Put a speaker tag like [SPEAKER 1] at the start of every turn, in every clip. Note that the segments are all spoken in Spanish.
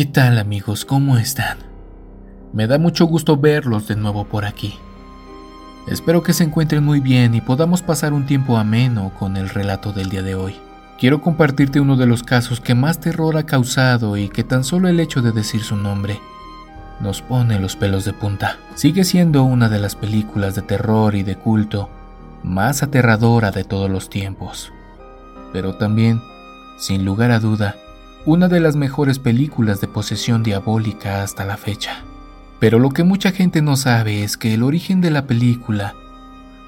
[SPEAKER 1] ¿Qué tal amigos? ¿Cómo están? Me da mucho gusto verlos de nuevo por aquí. Espero que se encuentren muy bien y podamos pasar un tiempo ameno con el relato del día de hoy. Quiero compartirte uno de los casos que más terror ha causado y que tan solo el hecho de decir su nombre nos pone los pelos de punta. Sigue siendo una de las películas de terror y de culto más aterradora de todos los tiempos. Pero también, sin lugar a duda, una de las mejores películas de posesión diabólica hasta la fecha. Pero lo que mucha gente no sabe es que el origen de la película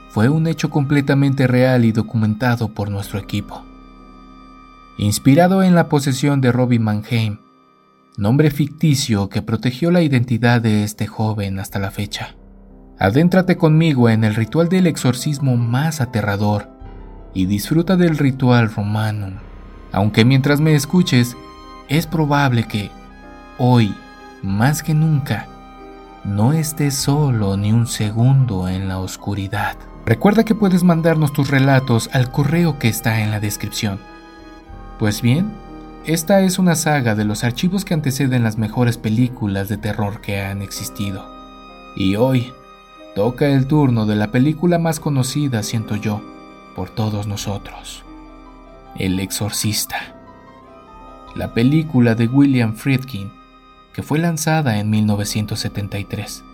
[SPEAKER 1] fue un hecho completamente real y documentado por nuestro equipo. Inspirado en la posesión de Robin Mannheim, nombre ficticio que protegió la identidad de este joven hasta la fecha. Adéntrate conmigo en el ritual del exorcismo más aterrador y disfruta del ritual romano, aunque mientras me escuches, es probable que hoy, más que nunca, no estés solo ni un segundo en la oscuridad. Recuerda que puedes mandarnos tus relatos al correo que está en la descripción. Pues bien, esta es una saga de los archivos que anteceden las mejores películas de terror que han existido. Y hoy toca el turno de la película más conocida, siento yo, por todos nosotros. El Exorcista. La película de William Friedkin que fue lanzada en 1973.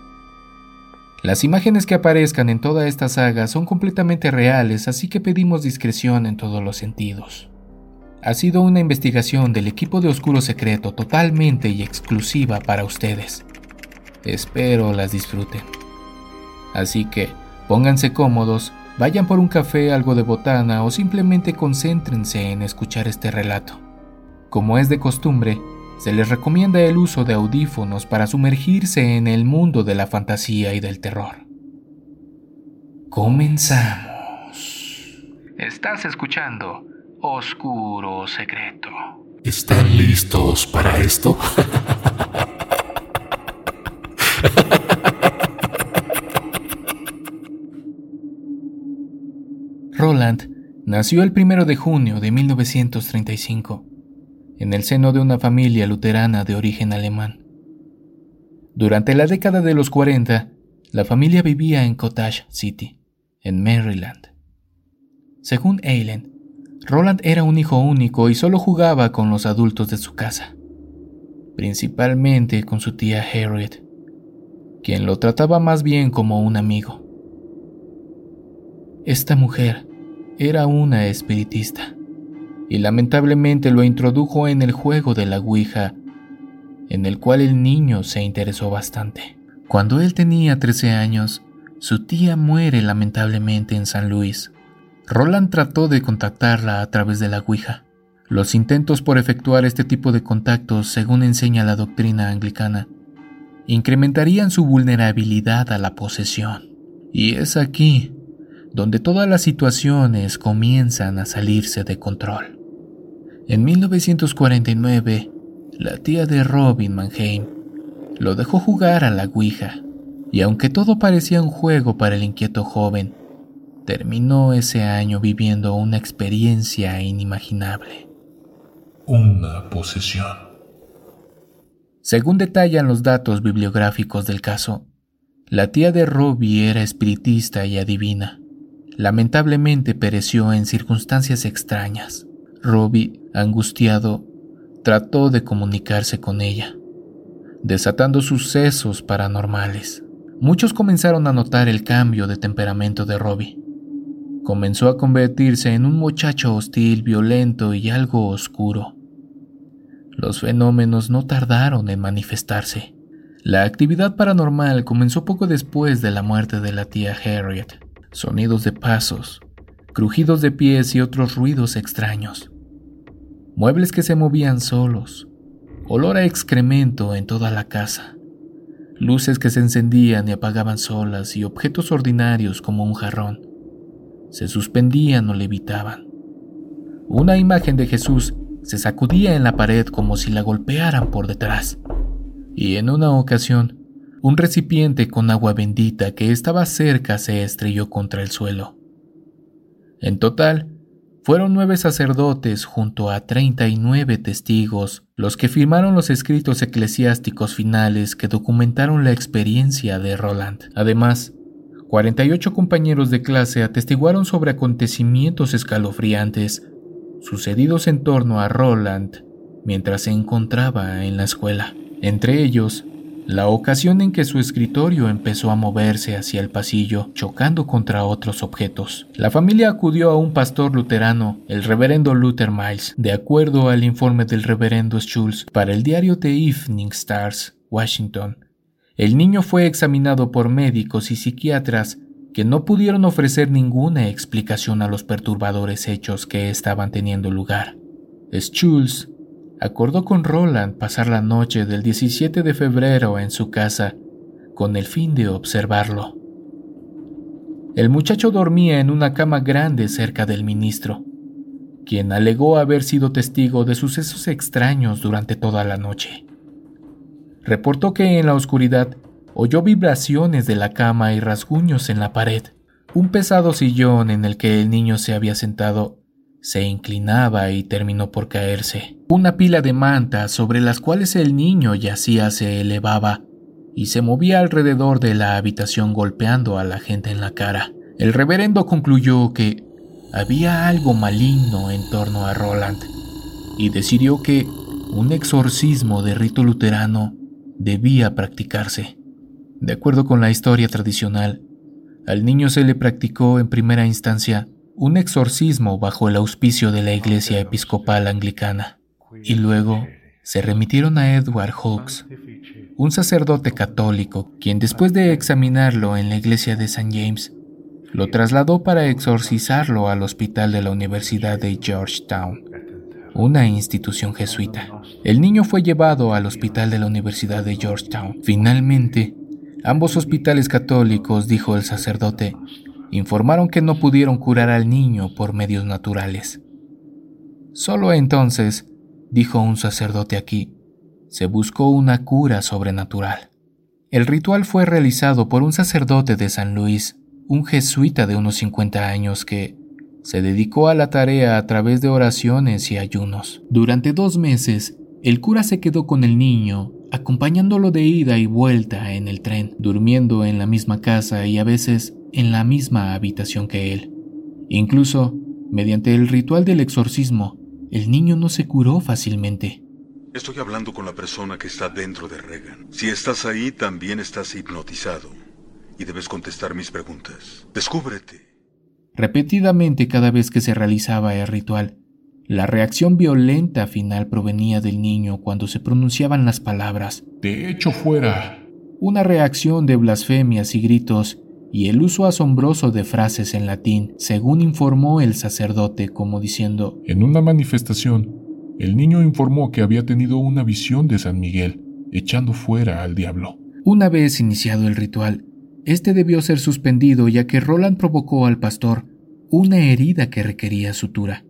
[SPEAKER 1] Las imágenes que aparezcan en toda esta saga son completamente reales, así que pedimos discreción en todos los sentidos. Ha sido una investigación del equipo de Oscuro Secreto totalmente y exclusiva para ustedes. Espero las disfruten. Así que pónganse cómodos, vayan por un café, algo de botana o simplemente concéntrense en escuchar este relato. Como es de costumbre, se les recomienda el uso de audífonos para sumergirse en el mundo de la fantasía y del terror. Comenzamos. Estás escuchando Oscuro Secreto.
[SPEAKER 2] ¿Están listos para esto?
[SPEAKER 1] Roland nació el 1 de junio de 1935 en el seno de una familia luterana de origen alemán. Durante la década de los 40, la familia vivía en Cottage City, en Maryland. Según Eileen, Roland era un hijo único y solo jugaba con los adultos de su casa, principalmente con su tía Harriet, quien lo trataba más bien como un amigo. Esta mujer era una espiritista y lamentablemente lo introdujo en el juego de la Ouija, en el cual el niño se interesó bastante. Cuando él tenía 13 años, su tía muere lamentablemente en San Luis. Roland trató de contactarla a través de la Ouija. Los intentos por efectuar este tipo de contactos, según enseña la doctrina anglicana, incrementarían su vulnerabilidad a la posesión. Y es aquí donde todas las situaciones comienzan a salirse de control. En 1949, la tía de Robin Mannheim lo dejó jugar a la Ouija, y aunque todo parecía un juego para el inquieto joven, terminó ese año viviendo una experiencia inimaginable.
[SPEAKER 2] Una posesión.
[SPEAKER 1] Según detallan los datos bibliográficos del caso, la tía de Robbie era espiritista y adivina. Lamentablemente pereció en circunstancias extrañas. Robbie, angustiado, trató de comunicarse con ella, desatando sucesos paranormales. Muchos comenzaron a notar el cambio de temperamento de Robbie. Comenzó a convertirse en un muchacho hostil, violento y algo oscuro. Los fenómenos no tardaron en manifestarse. La actividad paranormal comenzó poco después de la muerte de la tía Harriet. Sonidos de pasos, crujidos de pies y otros ruidos extraños. Muebles que se movían solos, olor a excremento en toda la casa, luces que se encendían y apagaban solas y objetos ordinarios como un jarrón se suspendían o levitaban. Una imagen de Jesús se sacudía en la pared como si la golpearan por detrás. Y en una ocasión, un recipiente con agua bendita que estaba cerca se estrelló contra el suelo. En total, Fueron nueve sacerdotes junto a 39 testigos los que firmaron los escritos eclesiásticos finales que documentaron la experiencia de Roland. Además, 48 compañeros de clase atestiguaron sobre acontecimientos escalofriantes sucedidos en torno a Roland mientras se encontraba en la escuela. Entre ellos, la ocasión en que su escritorio empezó a moverse hacia el pasillo, chocando contra otros objetos. La familia acudió a un pastor luterano, el reverendo Luther Miles, de acuerdo al informe del reverendo Schultz para el diario The Evening Stars, Washington. El niño fue examinado por médicos y psiquiatras que no pudieron ofrecer ninguna explicación a los perturbadores hechos que estaban teniendo lugar. Schultz acordó con Roland pasar la noche del 17 de febrero en su casa con el fin de observarlo. El muchacho dormía en una cama grande cerca del ministro, quien alegó haber sido testigo de sucesos extraños durante toda la noche. Reportó que en la oscuridad oyó vibraciones de la cama y rasguños en la pared. Un pesado sillón en el que el niño se había sentado se inclinaba y terminó por caerse. Una pila de mantas sobre las cuales el niño yacía se elevaba y se movía alrededor de la habitación golpeando a la gente en la cara. El reverendo concluyó que había algo maligno en torno a Roland y decidió que un exorcismo de rito luterano debía practicarse. De acuerdo con la historia tradicional, al niño se le practicó en primera instancia un exorcismo bajo el auspicio de la Iglesia Episcopal Anglicana, y luego se remitieron a Edward Hawkes, un sacerdote católico, quien después de examinarlo en la iglesia de St. James, lo trasladó para exorcizarlo al hospital de la Universidad de Georgetown, una institución jesuita. El niño fue llevado al hospital de la Universidad de Georgetown. Finalmente, ambos hospitales católicos, dijo el sacerdote, informaron que no pudieron curar al niño por medios naturales. Solo entonces, dijo un sacerdote aquí, se buscó una cura sobrenatural. El ritual fue realizado por un sacerdote de San Luis, un jesuita de unos 50 años que se dedicó a la tarea a través de oraciones y ayunos. Durante dos meses, el cura se quedó con el niño, acompañándolo de ida y vuelta en el tren, durmiendo en la misma casa y a veces en la misma habitación que él. Incluso, mediante el ritual del exorcismo, el niño no se curó fácilmente.
[SPEAKER 3] Estoy hablando con la persona que está dentro de Regan. Si estás ahí, también estás hipnotizado. Y debes contestar mis preguntas. Descúbrete.
[SPEAKER 1] Repetidamente cada vez que se realizaba el ritual, la reacción violenta final provenía del niño cuando se pronunciaban las palabras.
[SPEAKER 2] De hecho fuera.
[SPEAKER 1] Una reacción de blasfemias y gritos y el uso asombroso de frases en latín, según informó el sacerdote, como diciendo,
[SPEAKER 2] En una manifestación, el niño informó que había tenido una visión de San Miguel, echando fuera al diablo.
[SPEAKER 1] Una vez iniciado el ritual, este debió ser suspendido ya que Roland provocó al pastor una herida que requería sutura.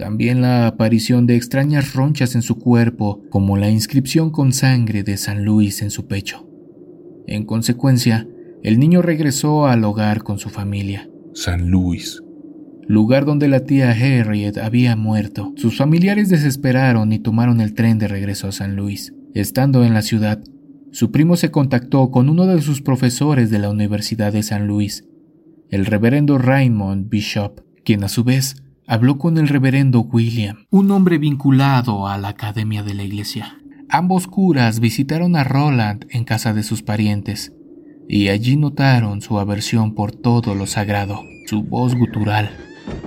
[SPEAKER 1] También la aparición de extrañas ronchas en su cuerpo, como la inscripción con sangre de San Luis en su pecho. En consecuencia, el niño regresó al hogar con su familia.
[SPEAKER 2] San Luis.
[SPEAKER 1] Lugar donde la tía Harriet había muerto. Sus familiares desesperaron y tomaron el tren de regreso a San Luis. Estando en la ciudad, su primo se contactó con uno de sus profesores de la Universidad de San Luis, el reverendo Raymond Bishop, quien a su vez habló con el reverendo William, un hombre vinculado a la academia de la iglesia. Ambos curas visitaron a Roland en casa de sus parientes, y allí notaron su aversión por todo lo sagrado, su voz gutural,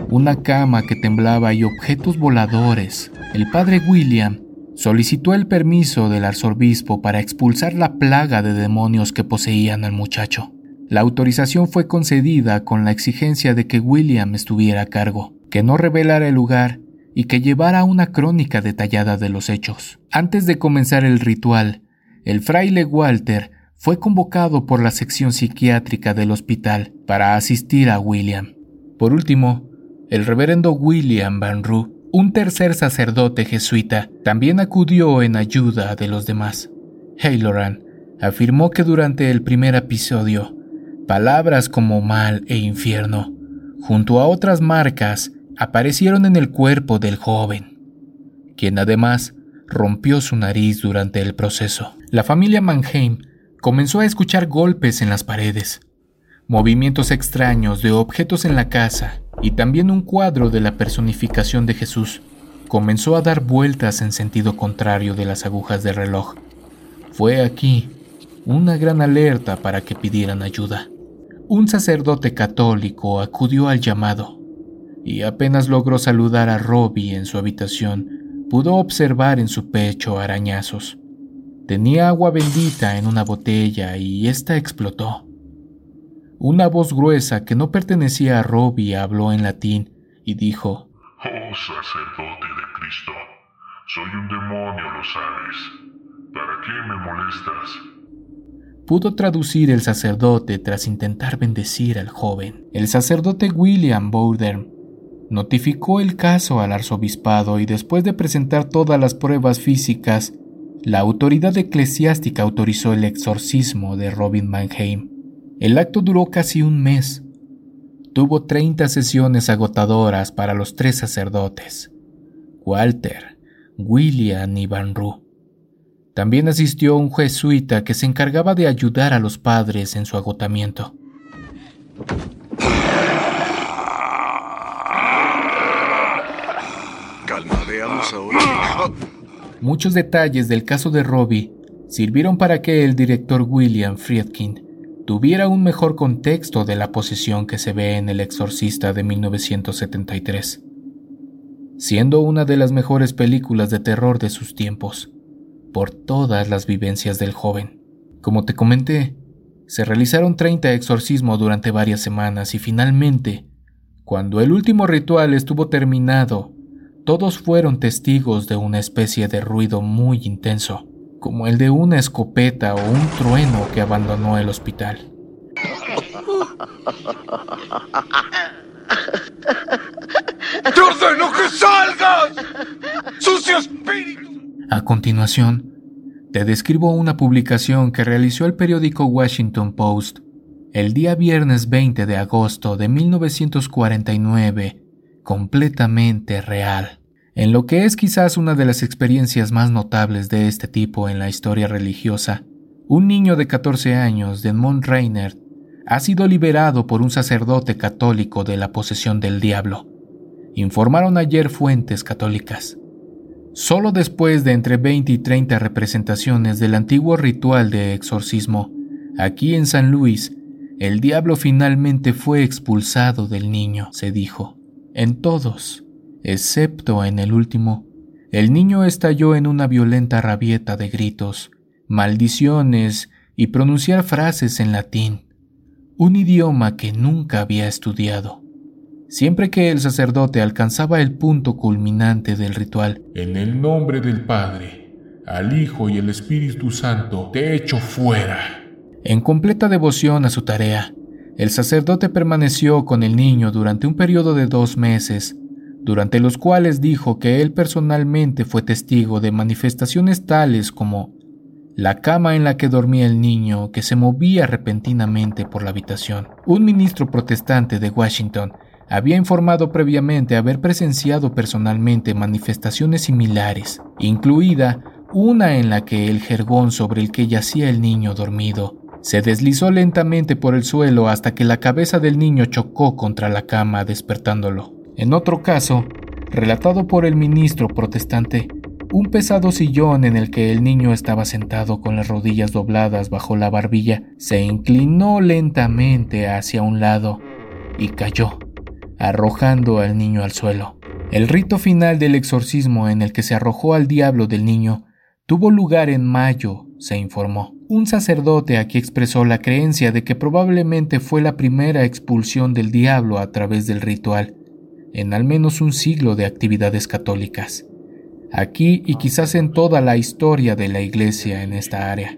[SPEAKER 1] una cama que temblaba y objetos voladores. El padre William solicitó el permiso del arzobispo para expulsar la plaga de demonios que poseían al muchacho. La autorización fue concedida con la exigencia de que William estuviera a cargo que no revelara el lugar y que llevara una crónica detallada de los hechos. Antes de comenzar el ritual, el fraile Walter fue convocado por la sección psiquiátrica del hospital para asistir a William. Por último, el reverendo William Van Roo, un tercer sacerdote jesuita, también acudió en ayuda de los demás. Hayloran afirmó que durante el primer episodio, palabras como mal e infierno, junto a otras marcas, aparecieron en el cuerpo del joven, quien además rompió su nariz durante el proceso. La familia Mannheim comenzó a escuchar golpes en las paredes, movimientos extraños de objetos en la casa y también un cuadro de la personificación de Jesús comenzó a dar vueltas en sentido contrario de las agujas del reloj. Fue aquí una gran alerta para que pidieran ayuda. Un sacerdote católico acudió al llamado y apenas logró saludar a Robbie en su habitación, pudo observar en su pecho arañazos. Tenía agua bendita en una botella y ésta explotó. Una voz gruesa que no pertenecía a Robbie habló en latín y dijo,
[SPEAKER 4] Oh sacerdote de Cristo, soy un demonio, lo sabes. ¿Para qué me molestas?
[SPEAKER 1] Pudo traducir el sacerdote tras intentar bendecir al joven. El sacerdote William Bowden notificó el caso al arzobispado y después de presentar todas las pruebas físicas, la autoridad eclesiástica autorizó el exorcismo de Robin Mannheim. El acto duró casi un mes. Tuvo 30 sesiones agotadoras para los tres sacerdotes, Walter, William y Van Roo. También asistió un jesuita que se encargaba de ayudar a los padres en su agotamiento. Muchos detalles del caso de Robbie sirvieron para que el director William Friedkin tuviera un mejor contexto de la posesión que se ve en El Exorcista de 1973, siendo una de las mejores películas de terror de sus tiempos, por todas las vivencias del joven. Como te comenté, se realizaron 30 exorcismos durante varias semanas y finalmente, cuando el último ritual estuvo terminado todos fueron testigos de una especie de ruido muy intenso, como el de una escopeta o un trueno que abandonó el hospital.
[SPEAKER 5] ¡Te ordeno que salgas! ¡Sucio espíritu!
[SPEAKER 1] A continuación, te describo una publicación que realizó el periódico Washington Post el día viernes 20 de agosto de 1949 completamente real, en lo que es quizás una de las experiencias más notables de este tipo en la historia religiosa. Un niño de 14 años, Desmond Reiner, ha sido liberado por un sacerdote católico de la posesión del diablo, informaron ayer fuentes católicas. Solo después de entre 20 y 30 representaciones del antiguo ritual de exorcismo, aquí en San Luis, el diablo finalmente fue expulsado del niño, se dijo. En todos, excepto en el último, el niño estalló en una violenta rabieta de gritos, maldiciones y pronunciar frases en latín, un idioma que nunca había estudiado. Siempre que el sacerdote alcanzaba el punto culminante del ritual,
[SPEAKER 2] En el nombre del Padre, al Hijo y el Espíritu Santo, te echo fuera.
[SPEAKER 1] En completa devoción a su tarea, el sacerdote permaneció con el niño durante un periodo de dos meses, durante los cuales dijo que él personalmente fue testigo de manifestaciones tales como la cama en la que dormía el niño que se movía repentinamente por la habitación. Un ministro protestante de Washington había informado previamente haber presenciado personalmente manifestaciones similares, incluida una en la que el jergón sobre el que yacía el niño dormido se deslizó lentamente por el suelo hasta que la cabeza del niño chocó contra la cama despertándolo. En otro caso, relatado por el ministro protestante, un pesado sillón en el que el niño estaba sentado con las rodillas dobladas bajo la barbilla se inclinó lentamente hacia un lado y cayó, arrojando al niño al suelo. El rito final del exorcismo en el que se arrojó al diablo del niño tuvo lugar en mayo, se informó. Un sacerdote aquí expresó la creencia de que probablemente fue la primera expulsión del diablo a través del ritual, en al menos un siglo de actividades católicas, aquí y quizás en toda la historia de la iglesia en esta área.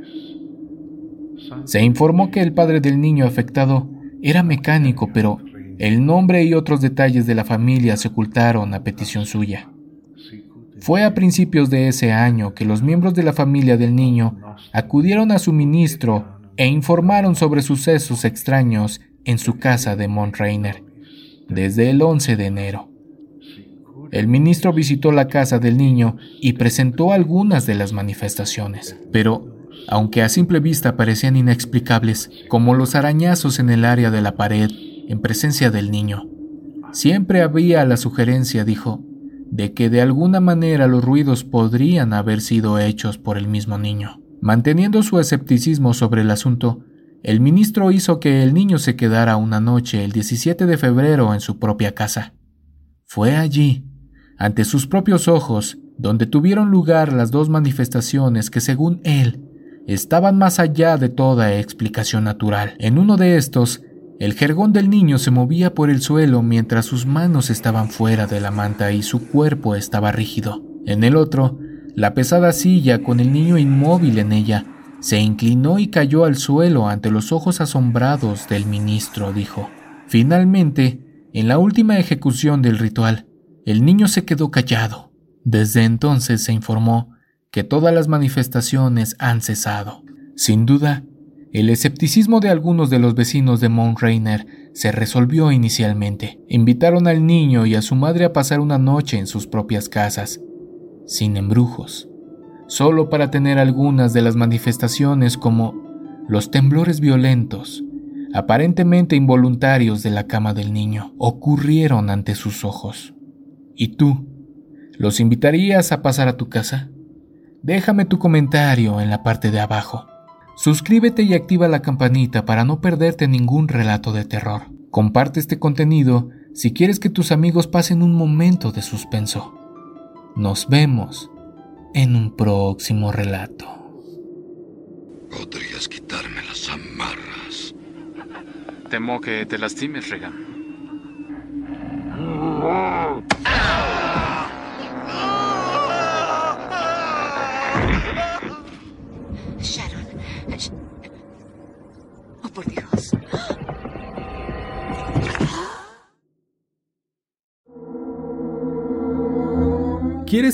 [SPEAKER 1] Se informó que el padre del niño afectado era mecánico, pero el nombre y otros detalles de la familia se ocultaron a petición suya. Fue a principios de ese año que los miembros de la familia del niño acudieron a su ministro e informaron sobre sucesos extraños en su casa de Montrainer desde el 11 de enero. El ministro visitó la casa del niño y presentó algunas de las manifestaciones, pero aunque a simple vista parecían inexplicables, como los arañazos en el área de la pared en presencia del niño, siempre había la sugerencia, dijo, de que de alguna manera los ruidos podrían haber sido hechos por el mismo niño. Manteniendo su escepticismo sobre el asunto, el ministro hizo que el niño se quedara una noche el 17 de febrero en su propia casa. Fue allí, ante sus propios ojos, donde tuvieron lugar las dos manifestaciones que según él estaban más allá de toda explicación natural. En uno de estos, el jergón del niño se movía por el suelo mientras sus manos estaban fuera de la manta y su cuerpo estaba rígido. En el otro, la pesada silla con el niño inmóvil en ella se inclinó y cayó al suelo ante los ojos asombrados del ministro, dijo. Finalmente, en la última ejecución del ritual, el niño se quedó callado. Desde entonces se informó que todas las manifestaciones han cesado. Sin duda, el escepticismo de algunos de los vecinos de Mount Rainer se resolvió inicialmente. Invitaron al niño y a su madre a pasar una noche en sus propias casas, sin embrujos, solo para tener algunas de las manifestaciones como los temblores violentos, aparentemente involuntarios de la cama del niño, ocurrieron ante sus ojos. ¿Y tú? ¿Los invitarías a pasar a tu casa? Déjame tu comentario en la parte de abajo. Suscríbete y activa la campanita para no perderte ningún relato de terror. Comparte este contenido si quieres que tus amigos pasen un momento de suspenso. Nos vemos en un próximo relato.
[SPEAKER 3] Podrías quitarme las amarras.
[SPEAKER 1] Temo que te lastimes, Regan.